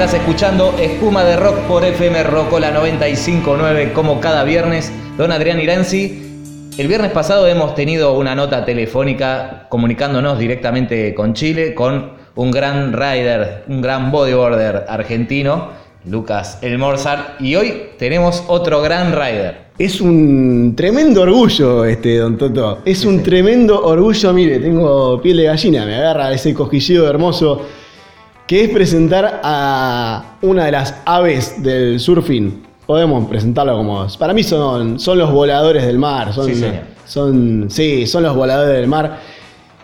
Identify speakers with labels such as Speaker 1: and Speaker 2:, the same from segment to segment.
Speaker 1: Estás escuchando Espuma de Rock por FM Rocola 959 como cada viernes. Don Adrián Iranzi, el viernes pasado hemos tenido una nota telefónica comunicándonos directamente con Chile con un gran rider, un gran bodyboarder argentino, Lucas Elmorzar, y hoy tenemos otro gran rider.
Speaker 2: Es un tremendo orgullo este, don Toto. Es un tremendo orgullo, mire, tengo piel de gallina, me agarra ese cosquilleo hermoso que es presentar a una de las aves del surfing. Podemos presentarlo como. Para mí son, son los voladores del mar. Son,
Speaker 1: Sí, señor.
Speaker 2: son, sí, son los voladores del mar.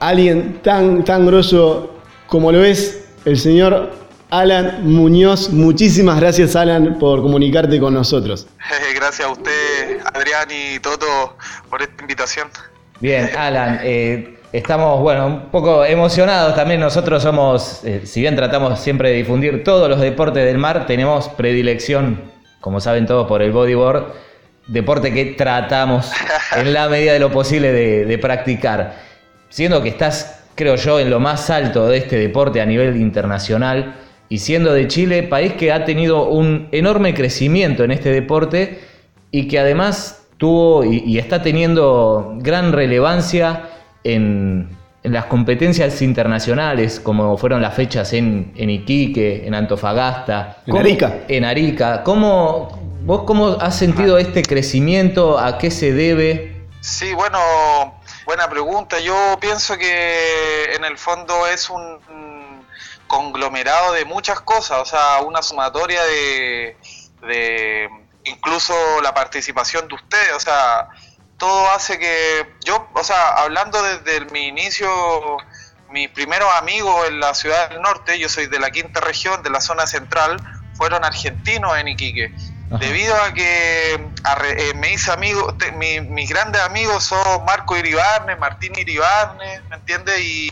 Speaker 2: Alguien tan, tan grosso como lo es el señor Alan Muñoz. Muchísimas gracias, Alan, por comunicarte con nosotros.
Speaker 3: Gracias a usted, Adrián y Toto, por esta invitación.
Speaker 1: Bien, Alan, eh, estamos, bueno, un poco emocionados también. Nosotros somos, eh, si bien tratamos siempre de difundir todos los deportes del mar, tenemos predilección, como saben todos, por el bodyboard, deporte que tratamos en la medida de lo posible de, de practicar. Siendo que estás, creo yo, en lo más alto de este deporte a nivel internacional y siendo de Chile, país que ha tenido un enorme crecimiento en este deporte y que además tuvo y, y está teniendo gran relevancia en, en las competencias internacionales, como fueron las fechas en, en Iquique, en Antofagasta.
Speaker 2: En
Speaker 1: ¿Cómo-
Speaker 2: Arica.
Speaker 1: En Arica. ¿Cómo, ¿Vos cómo has sentido este crecimiento? ¿A qué se debe?
Speaker 3: Sí, bueno, buena pregunta. Yo pienso que en el fondo es un un conglomerado de muchas cosas, o sea, una sumatoria de, de incluso la participación de ustedes, o sea, todo hace que yo, o sea, hablando desde el- mi inicio, mis primeros amigos en la ciudad del norte, yo soy de la quinta región, de la zona central, fueron argentinos en Iquique.
Speaker 1: Ajá.
Speaker 3: Debido a que eh, me hice amigo, te- mi- mis grandes amigos son Marco Iribarne, Martín Iribarne, ¿me entiendes? Y,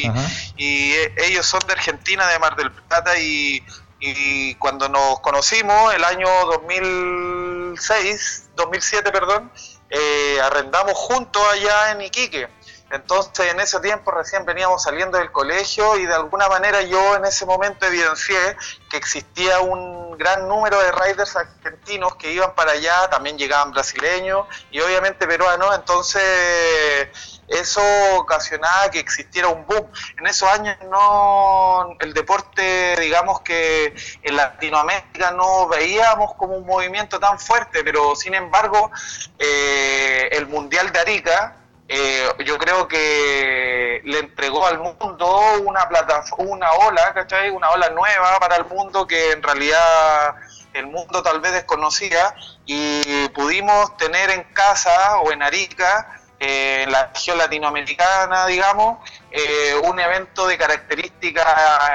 Speaker 3: y eh, ellos son de Argentina, de Mar del Plata, y, y cuando nos conocimos, el año 2006, 2007, perdón, eh, arrendamos juntos allá en Iquique. Entonces, en ese tiempo recién veníamos saliendo del colegio y de alguna manera yo en ese momento evidencié que existía un gran número de riders argentinos que iban para allá, también llegaban brasileños y obviamente peruanos, entonces eso ocasionaba que existiera un boom. En esos años no el deporte, digamos que en Latinoamérica no veíamos como un movimiento tan fuerte, pero sin embargo eh, el Mundial de Arica eh, yo creo que le entregó al mundo una plataforma, una ola, ¿cachai? Una ola nueva para el mundo que en realidad el mundo tal vez desconocía y pudimos tener en casa o en Arica, eh, en la región latinoamericana, digamos, eh, un evento de características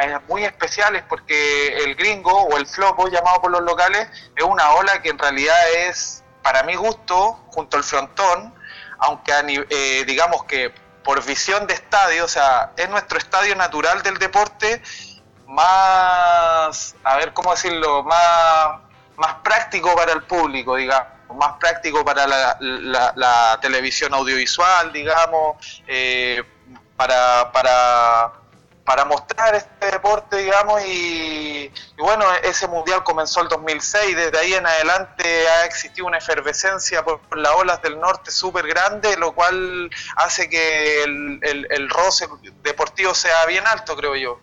Speaker 3: eh, muy especiales porque el gringo o el flopo llamado por los locales es una ola que en realidad es, para mi gusto, junto al frontón, aunque eh, digamos que por visión de estadio, o sea, es nuestro estadio natural del deporte más, a ver cómo decirlo, más, más práctico para el público, digamos, más práctico para la televisión audiovisual, digamos, eh, para, para, para mostrar este deporte, digamos, y, bueno, ese mundial comenzó el 2006, desde ahí en adelante ha existido una efervescencia por, las olas del norte súper grande, lo cual hace que el, roce deportivo sea bien alto, creo yo.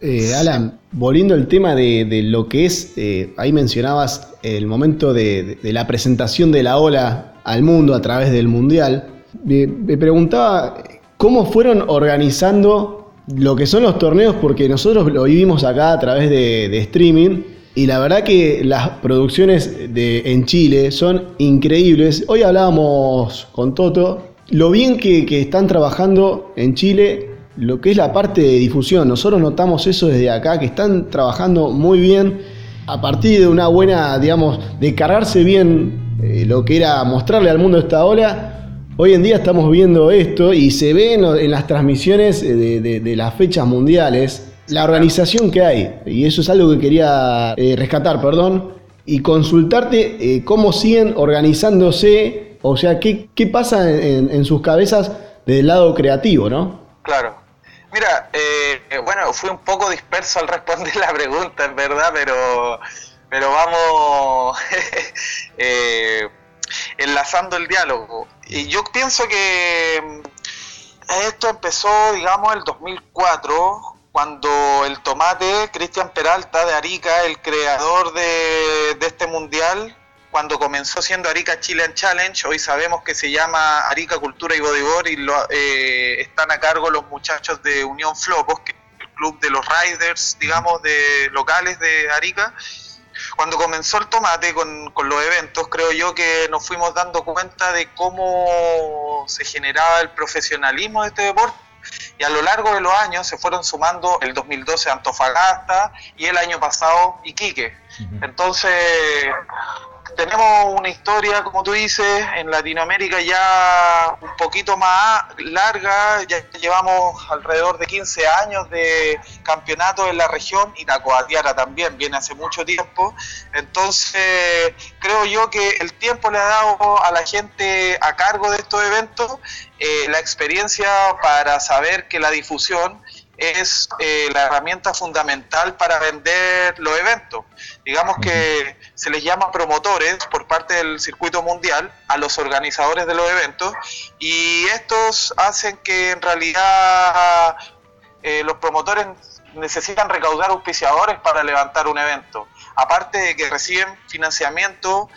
Speaker 2: Eh, Alan, volviendo al tema de, lo que es, eh, ahí mencionabas el momento de, la presentación de la ola al mundo a través del Mundial. Me preguntaba cómo fueron organizando lo que son los torneos, porque nosotros lo vivimos acá a través de, streaming. Y la verdad que las producciones en Chile son increíbles. Hoy hablábamos con Toto lo bien que, que están trabajando en Chile lo que es la parte de difusión. Nosotros notamos eso desde acá, que están trabajando muy bien a partir de una buena, digamos, de cargarse bien eh, lo que era mostrarle al mundo esta ola. Hoy en día estamos viendo esto y se ve en, las transmisiones eh, de, de- de las fechas mundiales la organización que hay. Y eso es algo que quería eh, rescatar, perdón. Y consultarte eh, cómo siguen organizándose, o sea, qué, qué pasa en, en sus cabezas del lado creativo, ¿no?
Speaker 3: Claro. Mira, eh, bueno, fui un poco disperso al responder la pregunta, en verdad, pero, pero vamos eh, enlazando el diálogo. Y yo pienso que mm, esto empezó, digamos, el 2004, cuando el tomate, Cristian Peralta de Arica, el creador de, este mundial, cuando comenzó siendo Arica Chilean Challenge, hoy sabemos que se llama Arica Cultura y Bodyboard y lo, eh, están a cargo los muchachos de Unión Flopos, que es el club de los riders, digamos, de locales de Arica. Cuando comenzó el tomate con, con los eventos, creo yo que nos fuimos dando cuenta de cómo se generaba el profesionalismo de este deporte y a lo largo de los años se fueron sumando el 2012 Antofagasta y el año pasado Iquique. Entonces, tenemos una historia, como tú dices, en Latinoamérica ya un poquito más larga, ya llevamos alrededor de 15 años de campeonato en la región y la Coatiara también viene hace mucho tiempo, entonces creo yo que el tiempo le ha dado a la gente a cargo de estos eventos eh, la experiencia para saber que la difusión es eh, la herramienta fundamental para vender los eventos. Digamos que se les llama promotores por parte del circuito mundial a los organizadores de los eventos y estos hacen que en realidad eh, los promotores necesitan recaudar auspiciadores para levantar un evento. Aparte de que reciben financiamiento,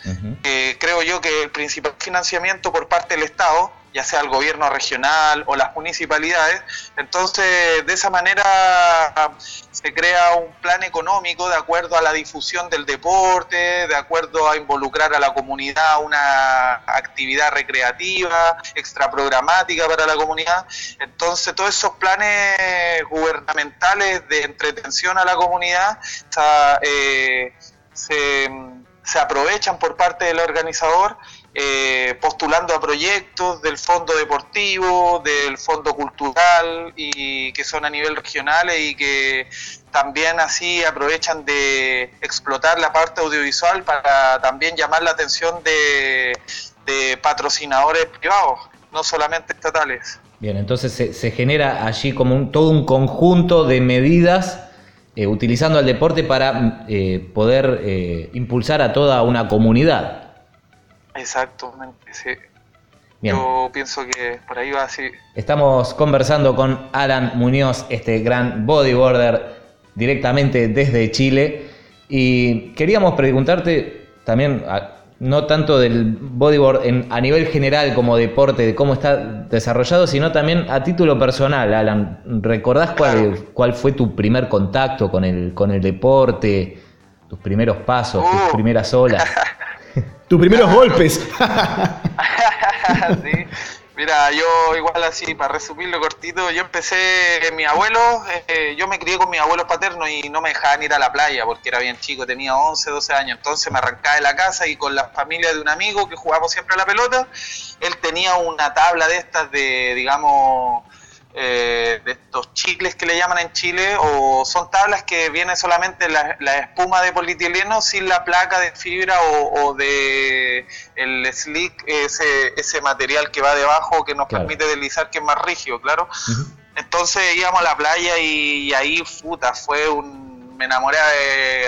Speaker 3: eh, creo yo que el principal financiamiento por parte del Estado ya sea el gobierno regional o las municipalidades. Entonces, de esa manera se crea un plan económico de acuerdo a la difusión del deporte, de acuerdo a involucrar a la comunidad una actividad recreativa, extraprogramática para la comunidad. Entonces, todos esos planes gubernamentales de entretención a la comunidad eh, se, se aprovechan por parte del organizador eh, postulando a proyectos del fondo deportivo, del fondo cultural y que son a nivel regional y que también así aprovechan de explotar la parte audiovisual para también llamar la atención de, patrocinadores privados, no solamente estatales.
Speaker 1: Bien, entonces se, genera allí como un, todo un conjunto de medidas eh, utilizando el deporte para eh, poder impulsar a toda una comunidad.
Speaker 3: Exactamente, sí. Yo pienso que por ahí va así.
Speaker 1: Estamos conversando con Alan Muñoz, este gran bodyboarder directamente desde Chile. Y queríamos preguntarte también, no tanto del bodyboard en, a nivel general como deporte, de cómo está desarrollado, sino también a título personal, Alan. ¿Recordás cuál, cuál fue tu primer contacto con el, con el deporte, tus primeros pasos, tus uh. primeras olas?
Speaker 2: Tus primeros golpes.
Speaker 3: sí. Mira, yo igual así, para resumirlo cortito, yo empecé, mi abuelo, eh, yo me crié con mis abuelos paternos y no me dejaban ir a la playa porque era bien chico, tenía 11, 12 años, entonces me arrancaba de la casa y con la familia de un amigo que jugábamos siempre a la pelota, él tenía una tabla de estas de, digamos, eh, de estos chicles que le llaman en Chile, o son tablas que viene solamente la, espuma de polietileno sin la placa de fibra o, de el slick, ese, ese material que va debajo que nos permite deslizar, que es más rígido, claro. Entonces íbamos a la playa y, ahí, puta, fue un me enamoré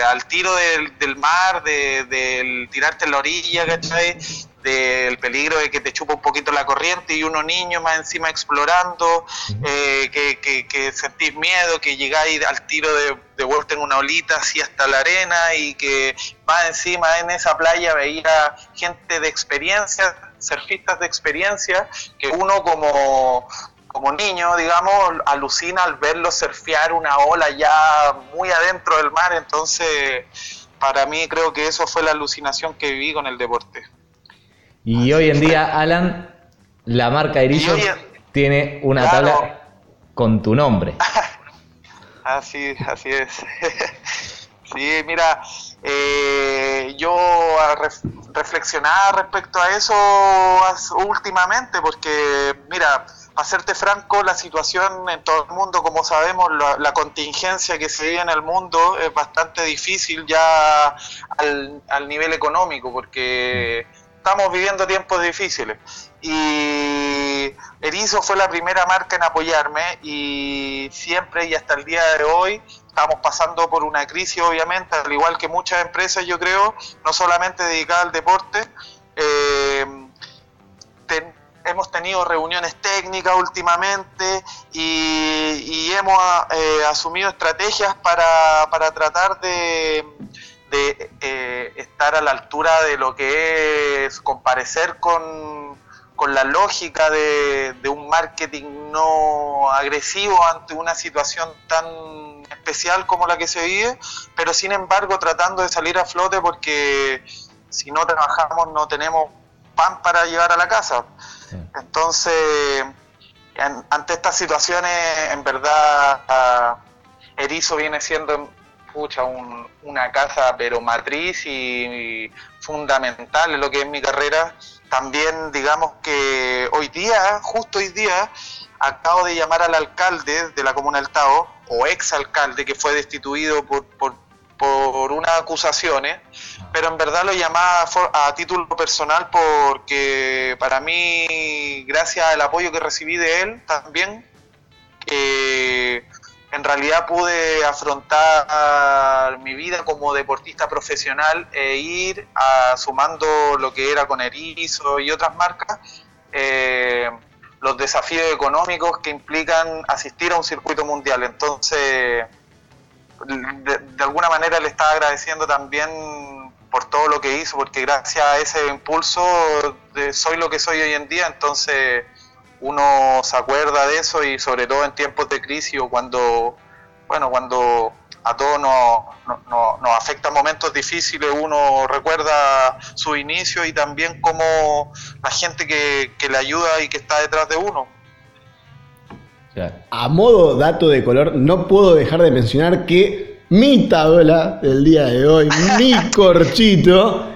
Speaker 3: al tiro del, del mar, de, del tirarte en la orilla, ¿cachai? Del peligro de que te chupa un poquito la corriente y uno niño más encima explorando, eh, que, que, sentís miedo, que llegáis al tiro de, de, vuelta en una olita así hasta la arena y que más encima en esa playa veía gente de experiencia, surfistas de experiencia, que uno como, como niño, digamos, alucina al verlo surfear una ola ya muy adentro del mar, entonces para mí creo que eso fue la alucinación que viví con el deporte.
Speaker 1: Y hoy en día, Alan, la marca Irillo tiene una tabla con tu nombre.
Speaker 3: así, así es. sí, mira, eh, yo reflexionaba respecto a eso últimamente, porque, mira, para serte franco, la situación en todo el mundo, como sabemos, la, contingencia que se vive en el mundo es bastante difícil ya al, al nivel económico, porque estamos viviendo tiempos difíciles. Y Erizo fue la primera marca en apoyarme y siempre y hasta el día de hoy estamos pasando por una crisis, obviamente, al igual que muchas empresas, yo creo, no solamente dedicadas al deporte. Eh, hemos tenido reuniones técnicas últimamente y, hemos eh, asumido estrategias para, para tratar de, eh, estar a la altura de lo que es comparecer con, con la lógica de, de, un marketing no agresivo ante una situación tan especial como la que se vive, pero sin embargo tratando de salir a flote porque si no trabajamos no tenemos pan para llevar a la casa. Entonces, ante estas situaciones, en verdad, Erizo viene siendo pucha, una casa pero matriz y, fundamental en lo que es mi carrera. También digamos que hoy día, justo hoy día, acabo de llamar al alcalde de la comuna del Tao, o ex alcalde que fue destituido por, por por unas acusaciones, pero en verdad lo llamaba a título personal porque para mí, gracias al apoyo que recibí de él también, en realidad pude afrontar mi vida como deportista profesional e ir sumando lo que era con Erizo y otras marcas, eh, los desafíos económicos que implican asistir a un circuito mundial. Entonces, de, alguna manera le estaba agradeciendo también por todo lo que hizo, porque gracias a ese impulso soy lo que soy hoy en día, entonces uno se acuerda de eso y sobre todo en tiempos de crisis o cuando, bueno, cuando a todos nos, nos, afecta momentos difíciles, uno recuerda su inicio y también como la gente que, que le ayuda y que está detrás de uno.
Speaker 2: A modo dato de color, no puedo dejar de mencionar que mi tabla del día de hoy, mi corchito,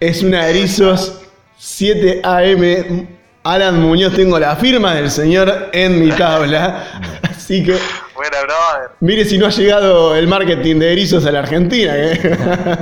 Speaker 2: es una Erizos 7 AM. Alan Muñoz, tengo la firma del señor en mi tabla. Así que. Mire si no ha llegado el marketing de erizos a la Argentina. ¿eh?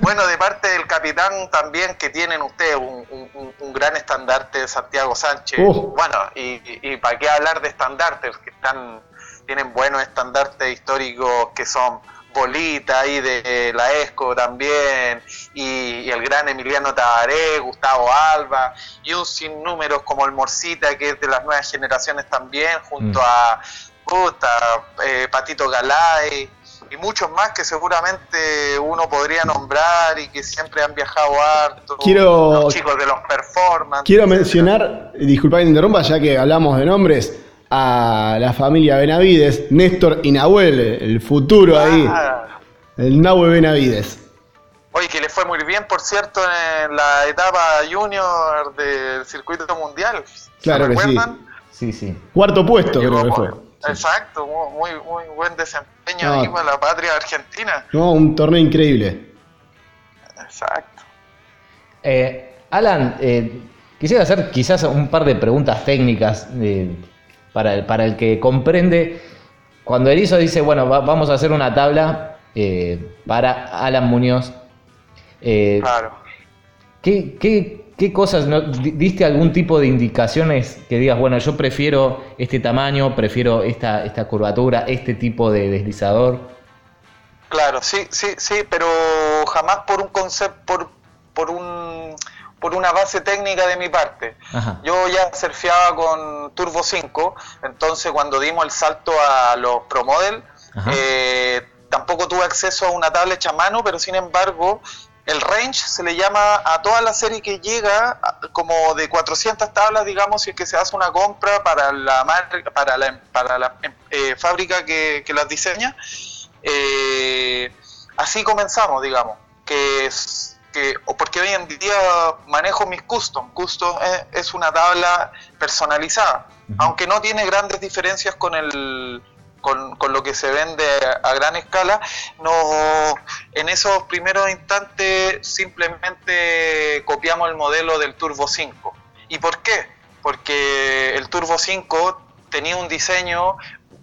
Speaker 3: bueno, de parte del capitán también que tienen ustedes un, gran estandarte de Santiago Sánchez. Uh. Bueno, y, para qué hablar de estandartes, que están, tienen buenos estandartes históricos que son Bolita ahí de la ESCO también, y, el gran Emiliano Tabaré, Gustavo Alba, y un sinnúmeros como el Morcita, que es de las nuevas generaciones también, junto mm. a Puta, eh, Patito Galay, y muchos más que seguramente uno podría nombrar y que siempre han viajado harto.
Speaker 2: Quiero,
Speaker 3: los chicos de los performance.
Speaker 2: Quiero mencionar, disculpa que interrumpa, ya que hablamos de nombres, a la familia Benavides, Néstor y Nahuel, el futuro ahí. El Nahue Benavides.
Speaker 3: Oye, que le fue muy bien, por cierto, en la etapa junior del circuito mundial.
Speaker 2: Claro que sí.
Speaker 1: Sí, sí.
Speaker 2: Cuarto puesto, creo que fue.
Speaker 3: Exacto, muy, muy buen desempeño ahí con la patria argentina.
Speaker 2: No, un torneo increíble.
Speaker 3: Exacto.
Speaker 1: Eh, Alan, eh, quisiera hacer quizás un par de preguntas técnicas eh, para, el, para el que comprende. Cuando Erizo dice, bueno, vamos a hacer una tabla para Alan Muñoz. claro. ¿qué, qué, ¿Qué cosas, no, diste algún tipo de indicaciones que digas, bueno, yo prefiero este tamaño, prefiero esta, esta curvatura, este tipo de deslizador?
Speaker 3: Claro, sí, sí, sí, pero jamás por un concepto, por, por, un, por una base técnica de mi parte. Yo ya surfeaba con Turbo 5, entonces cuando dimos el salto a los Pro Model, eh, tampoco tuve acceso a una tabla hecha a mano, pero sin embargo el range se le llama a toda la serie que llega como de 400 tablas, digamos, si es que se hace una compra para la para la, para la eh, fábrica que, las diseña. Eh, así comenzamos, digamos, que es que porque hoy en día manejo mis custom. Custom es, una tabla personalizada, aunque no tiene grandes diferencias con el con, lo que se vende a, gran escala, no, en esos primeros instantes simplemente copiamos el modelo del Turbo 5. ¿Y por qué? Porque el Turbo 5 tenía un diseño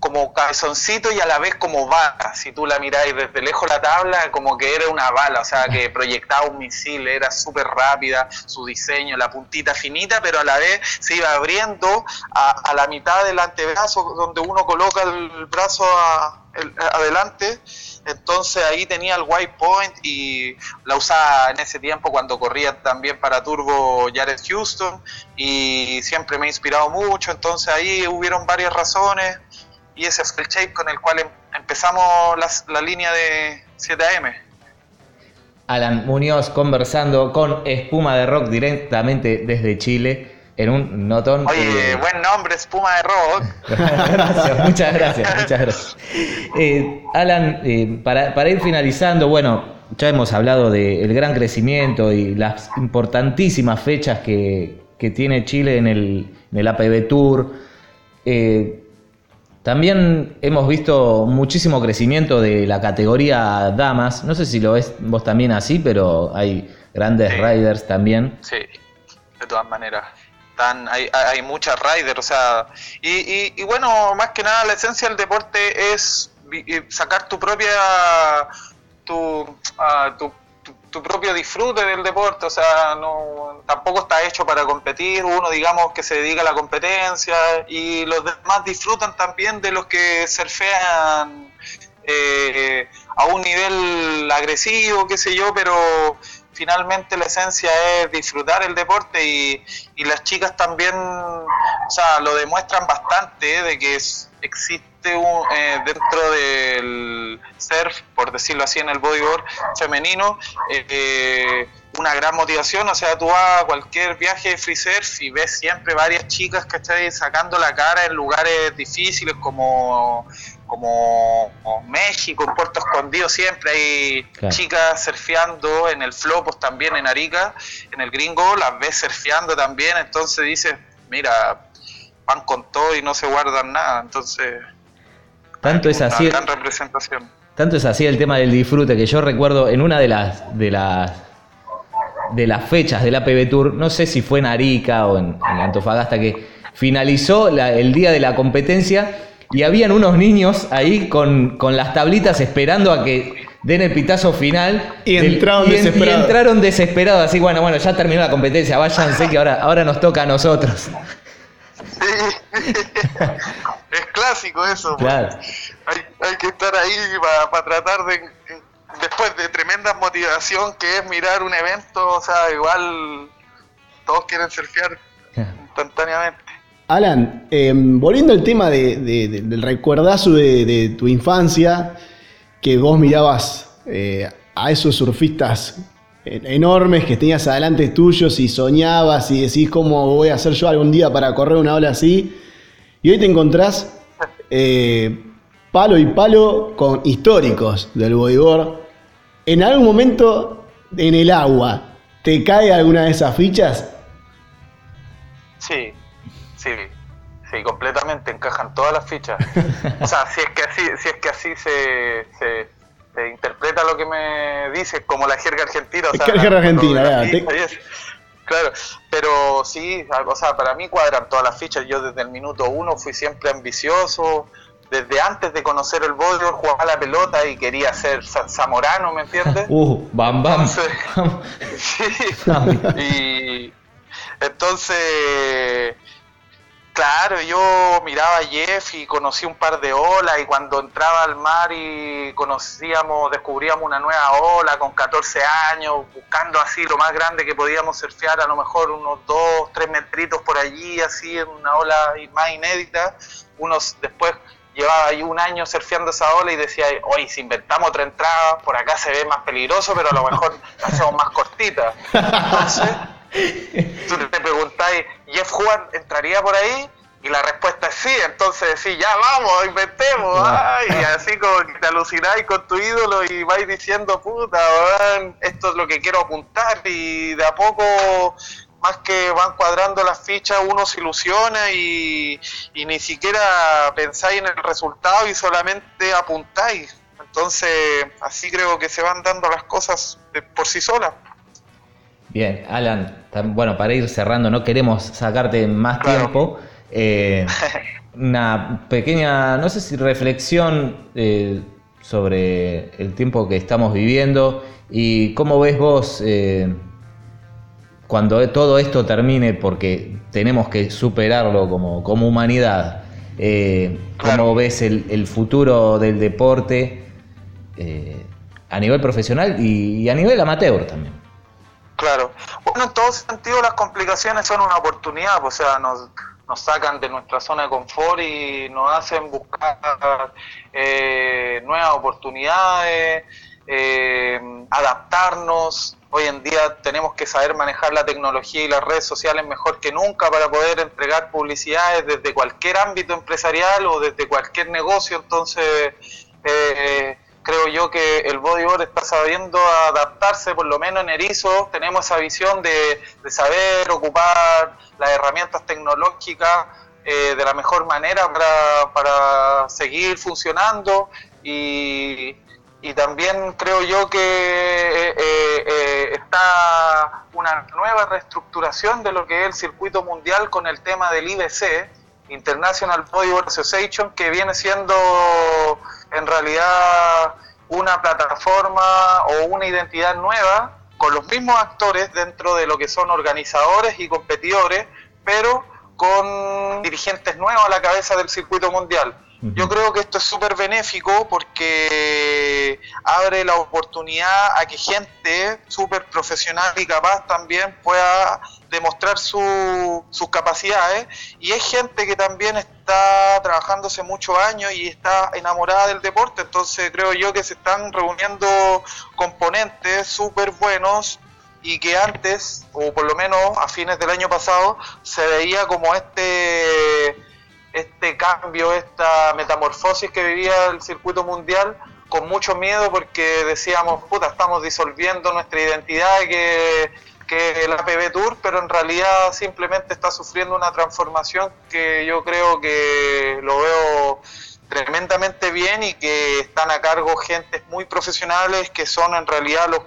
Speaker 3: como cabezoncito y a la vez como bala. Si tú la miráis desde lejos la tabla, como que era una bala, o sea, que proyectaba un misil, era súper rápida, su diseño, la puntita finita, pero a la vez se iba abriendo a, la mitad del antebrazo, donde uno coloca el brazo adelante. Entonces ahí tenía el white point y la usaba en ese tiempo cuando corría también para Turbo Jared Houston y siempre me ha inspirado mucho. Entonces ahí hubieron varias razones y ese fue el shape con el cual em, empezamos la línea de 7AM.
Speaker 1: Alan Muñoz conversando con Espuma de Rock directamente desde Chile en un notón.
Speaker 3: Oye, buen nombre, Espuma de Rock.
Speaker 1: gracias, muchas gracias, muchas gracias. Eh, Alan, eh, para, ir finalizando, bueno, ya hemos hablado del gran crecimiento y las importantísimas fechas que, tiene Chile en el, en el APB Tour. Eh, también hemos visto muchísimo crecimiento de la categoría damas. No sé si lo ves vos también así, pero hay grandes riders también.
Speaker 3: Sí, de todas maneras. hay, hay muchas riders, o sea, y, bueno, más que nada la esencia del deporte es sacar tu propia, tu, ah, tu tu propio disfrute del deporte, o sea, no tampoco está hecho para competir, uno digamos que se dedica a la competencia y los demás disfrutan también de los que surfean eh, a un nivel agresivo, qué sé yo, pero finalmente la esencia es disfrutar el deporte y, y las chicas también, o sea, lo demuestran bastante de que existe eh, dentro del surf, por decirlo así, en el bodyboard femenino, eh, una gran motivación. O sea, tú vas a cualquier viaje de free surf y ves siempre varias chicas, que están Sacando la cara en lugares difíciles como como México, en Puerto Escondido siempre hay chicas surfeando en el Flopos también en Arica, en el Gringo, las ves surfeando también, entonces dices, mira, van con todo y no se guardan nada, entonces
Speaker 1: tanto es así.
Speaker 3: representación.
Speaker 1: Tanto es así el tema del disfrute que yo recuerdo en una de las de las de las fechas del APB Tour, no sé si fue en Arica o en, Antofagasta que finalizó el día de la competencia y habían unos niños ahí con, las tablitas esperando a que den el pitazo final.
Speaker 2: Y entraron desesperados.
Speaker 1: Y entraron desesperados, así, bueno, bueno, ya terminó la competencia, váyanse que ahora, ahora nos toca a nosotros.
Speaker 3: es clásico eso. Pues. Hay, que estar ahí para tratar de, después de tremenda motivación que es mirar un evento, o sea, igual todos quieren surfear instantáneamente.
Speaker 2: Alan, em, volviendo al tema del recuerdazo de, tu infancia, que vos mirabas eh, a esos surfistas enormes que tenías adelante tuyos y soñabas y decís cómo voy a hacer yo algún día para correr una ola así. Y hoy te encontrás eh, palo y palo con históricos del bodyboard. ¿En algún momento en el agua te cae alguna de esas fichas?
Speaker 3: Sí, sí, sí, completamente encajan todas las fichas. o sea, si es que así, si es que así se, se, interpreta lo que me dices como la jerga argentina. O sea,
Speaker 2: la jerga argentina,
Speaker 3: Claro, pero sí, o sea, para mí cuadran todas las fichas. Yo desde el minuto uno fui siempre ambicioso. Desde antes de conocer el bodyboard jugaba la pelota y quería ser zamorano, ¿me entiendes?
Speaker 1: Uh, bam, bam.
Speaker 3: sí. y entonces Claro, yo miraba a Jeff y conocí un par de olas y cuando entraba al mar y conocíamos, descubríamos una nueva ola con 14 años, buscando así lo más grande que podíamos surfear, a lo mejor unos 2, 3 metritos por allí, así en una ola más inédita. Unos después llevaba ahí un año surfeando esa ola y decía, oye, si inventamos otra entrada, por acá se ve más peligroso, pero a lo mejor la hacemos más cortita. Entonces Tú te preguntáis, ¿Jeff Juan entraría por ahí? Y la respuesta es sí, entonces sí, ya vamos, inventemos, y así como que te alucináis con tu ídolo y vais diciendo, puta, esto es lo que quiero apuntar, y de a poco, más que van cuadrando las fichas, uno se ilusiona y, y ni siquiera pensáis en el resultado y solamente apuntáis. Entonces, así creo que se van dando las cosas por sí solas.
Speaker 1: Bien, Alan, bueno, para ir cerrando, no queremos sacarte más tiempo. Eh, una pequeña, no sé si reflexión eh, sobre el tiempo que estamos viviendo y cómo ves vos eh, cuando todo esto termine, porque tenemos que superarlo como, como humanidad. ¿Cómo ves el, futuro del deporte a nivel profesional y, a nivel amateur también?
Speaker 3: Claro. Bueno, en todo sentido las complicaciones son una oportunidad, o sea, nos, nos sacan de nuestra zona de confort y nos hacen buscar eh, nuevas oportunidades, eh, adaptarnos. Hoy en día tenemos que saber manejar la tecnología y las redes sociales mejor que nunca para poder entregar publicidades desde cualquier ámbito empresarial o desde cualquier negocio. Entonces, eh, creo yo que el bodyboard está sabiendo adaptarse, por lo menos en Erizo tenemos esa visión de, saber ocupar las herramientas tecnológicas eh, de la mejor manera para, seguir funcionando y, también creo yo que eh, eh, está una nueva reestructuración de lo que es el circuito mundial con el tema del IBC, International Bodyboard Association, que viene siendo en realidad una plataforma o una identidad nueva con los mismos actores dentro de lo que son organizadores y competidores, pero con dirigentes nuevos a la cabeza del circuito mundial. Yo creo que esto es súper benéfico porque abre la oportunidad a que gente súper profesional y capaz también pueda demostrar sus capacidades. Y es gente que también está trabajando hace muchos años y está enamorada del deporte, entonces creo yo que se están reuniendo componentes súper buenos y que antes, o por lo menos a fines del año pasado, se veía como este este cambio, esta metamorfosis que vivía el circuito mundial con mucho miedo porque decíamos, puta, estamos disolviendo nuestra identidad que, que el APB Tour, pero en realidad simplemente está sufriendo una transformación que yo creo que lo veo tremendamente bien y que están a cargo gentes muy profesionales que son en realidad los,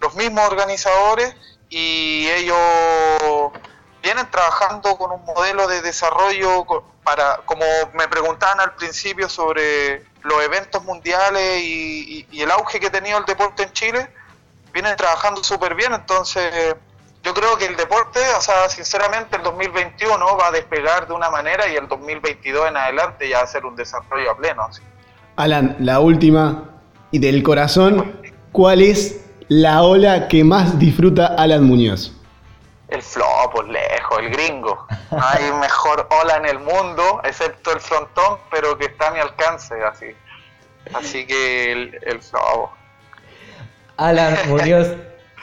Speaker 3: los mismos organizadores y ellos vienen trabajando con un modelo de desarrollo para, como me preguntaban al principio sobre los eventos mundiales y, el auge que ha tenido el deporte en Chile, vienen trabajando súper bien, entonces yo creo que el deporte, o sea, sinceramente el 2021 va a despegar de una manera y el 2022 en adelante ya va a ser un desarrollo a pleno.
Speaker 2: Alan, la última y del corazón, ¿cuál es la ola que más disfruta Alan Muñoz?
Speaker 3: El flow, por lejos, el gringo. No hay mejor ola en el mundo, excepto el frontón, pero que está a mi alcance, así. Así que el, el flow.
Speaker 1: Alan Muñoz,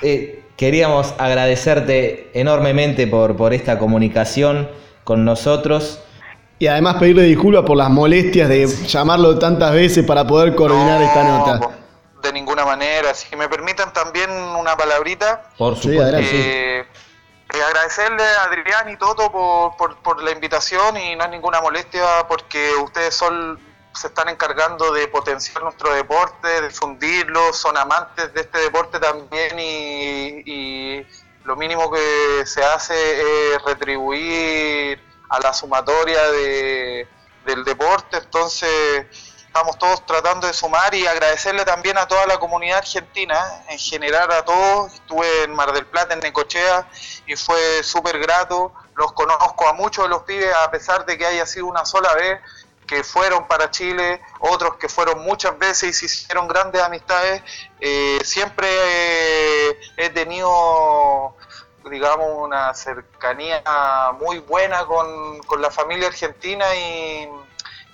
Speaker 1: eh, queríamos agradecerte enormemente por, por esta comunicación con nosotros.
Speaker 2: Y además pedirle disculpas por las molestias de llamarlo tantas veces para poder coordinar esta nota.
Speaker 3: De ninguna manera. Si me permiten también una palabrita.
Speaker 1: Por supuesto.
Speaker 3: Eh, eh, agradecerle a Adrián y Toto por, por, la invitación y no es ninguna molestia porque ustedes son se están encargando de potenciar nuestro deporte, de difundirlo, son amantes de este deporte también y, lo mínimo que se hace es retribuir a la sumatoria de, del deporte, entonces estamos todos tratando de sumar y agradecerle también a toda la comunidad argentina, en general a todos. Estuve en Mar del Plata, en Necochea, y fue súper grato. Los conozco a muchos de los pibes, a pesar de que haya sido una sola vez que fueron para Chile, otros que fueron muchas veces y se hicieron grandes amistades. Eh, siempre he tenido digamos, una cercanía muy buena con, con la familia argentina y,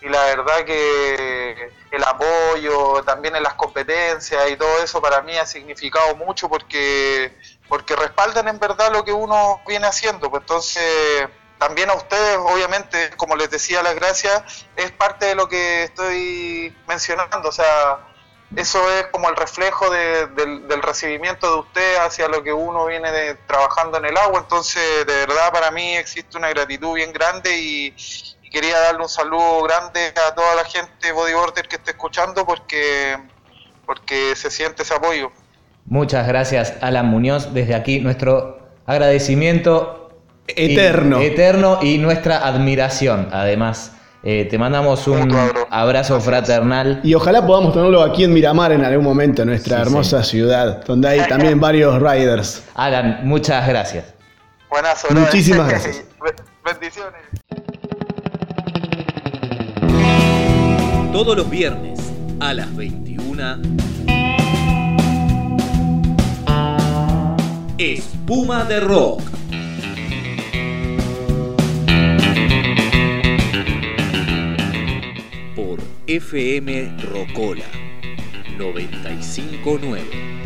Speaker 3: y la verdad que el apoyo también en las competencias y todo eso para mí ha significado mucho porque porque respaldan en verdad lo que uno viene haciendo. Pues entonces también a ustedes obviamente como les decía las gracias es parte de lo que estoy mencionando. O sea eso es como el reflejo del, del, recibimiento de ustedes hacia lo que uno viene trabajando en el agua. Entonces de verdad para mí existe una gratitud bien grande y, quería darle un saludo grande a toda la gente bodyboarder que esté escuchando porque, porque se siente ese apoyo.
Speaker 1: Muchas gracias Alan Muñoz. Desde aquí nuestro agradecimiento
Speaker 2: Eterno.
Speaker 1: eterno y nuestra admiración, además. Eh, te mandamos un abrazo fraternal.
Speaker 2: Y ojalá podamos tenerlo aquí en Miramar en algún momento, en nuestra hermosa ciudad, donde hay también varios riders.
Speaker 1: Alan, muchas gracias.
Speaker 3: Buenas
Speaker 2: Muchísimas gracias.
Speaker 3: Bendiciones.
Speaker 4: Todos los viernes a las 21. Espuma de Rock. Por FM Rocola 959.